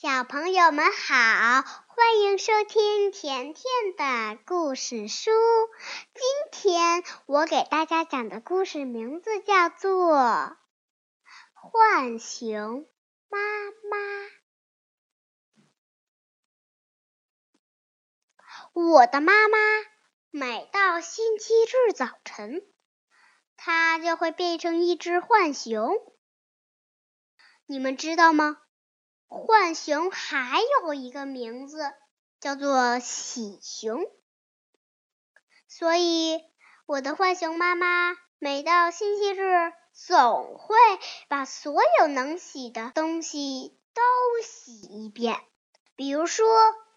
小朋友们好，欢迎收听甜甜的故事书。今天我给大家讲的故事名字叫做《浣熊妈妈》。我的妈妈每到星期日早晨，她就会变成一只浣熊。你们知道吗？浣熊还有一个名字叫做喜熊，所以我的浣熊妈妈每到星期日总会把所有能洗的东西都洗一遍，比如说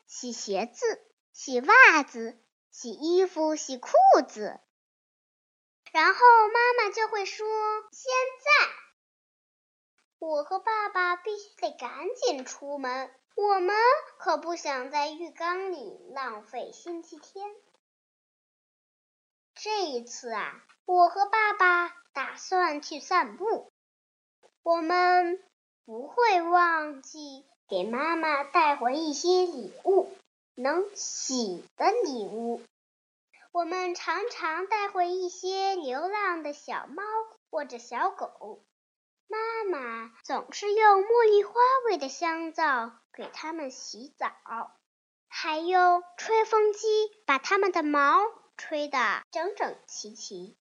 洗鞋子、洗袜子、洗衣服、洗裤子，然后妈妈就会说：“现在。”我和爸爸必须得赶紧出门，我们可不想在浴缸里浪费星期天。这一次啊，我和爸爸打算去散步，我们不会忘记给妈妈带回一些礼物，能洗的礼物。我们常常带回一些流浪的小猫或者小狗。妈妈总是用茉莉花味的香皂给它们洗澡，还用吹风机把它们的毛吹得整整齐齐。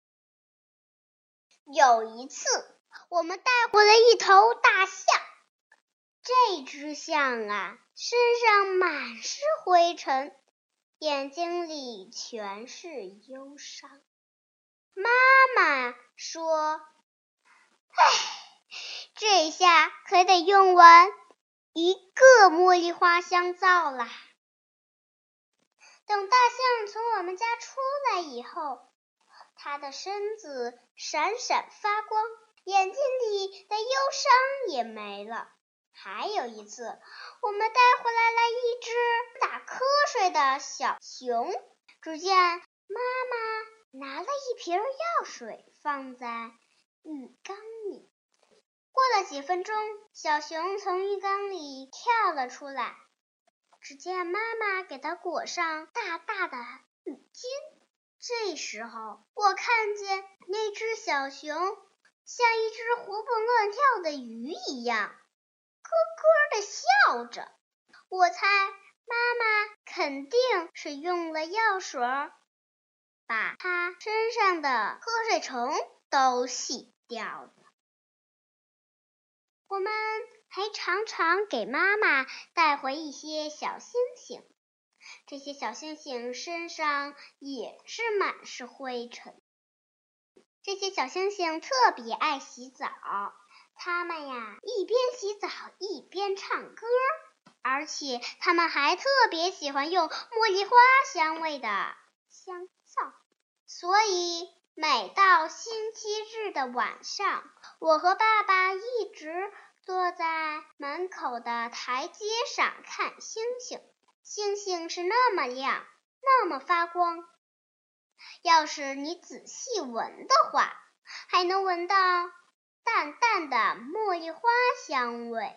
有一次，我们带回了一头大象，这只象啊，身上满是灰尘，眼睛里全是忧伤。妈妈说：“ 唉。”这下可得用完一个茉莉花香皂啦！等大象从我们家出来以后，它的身子闪闪发光，眼睛里的忧伤也没了。还有一次，我们带回来了一只打瞌睡的小熊，只见妈妈拿了一瓶药水放在浴缸里。过了几分钟，小熊从浴缸里跳了出来。只见妈妈给它裹上大大的浴巾。这时候，我看见那只小熊像一只活蹦乱跳的鱼一样，咯咯的笑着。我猜妈妈肯定是用了药水，把它身上的瞌睡虫都洗掉了。我们还常常给妈妈带回一些小星星，这些小星星身上也是满是灰尘。这些小星星特别爱洗澡，它们呀一边洗澡一边唱歌，而且它们还特别喜欢用茉莉花香味的香皂。所以每到星期日的晚上，我和爸爸一直坐在门口的台阶上看星星。星星是那么亮，那么发光。要是你仔细闻的话，还能闻到淡淡的茉莉花香味。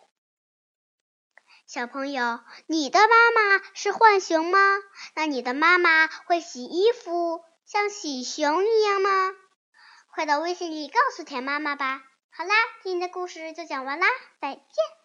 小朋友，你的妈妈是浣熊吗？那你的妈妈会洗衣服像洗熊一样吗？快到微信里告诉田妈妈吧。好啦，今天的故事就讲完啦，再见。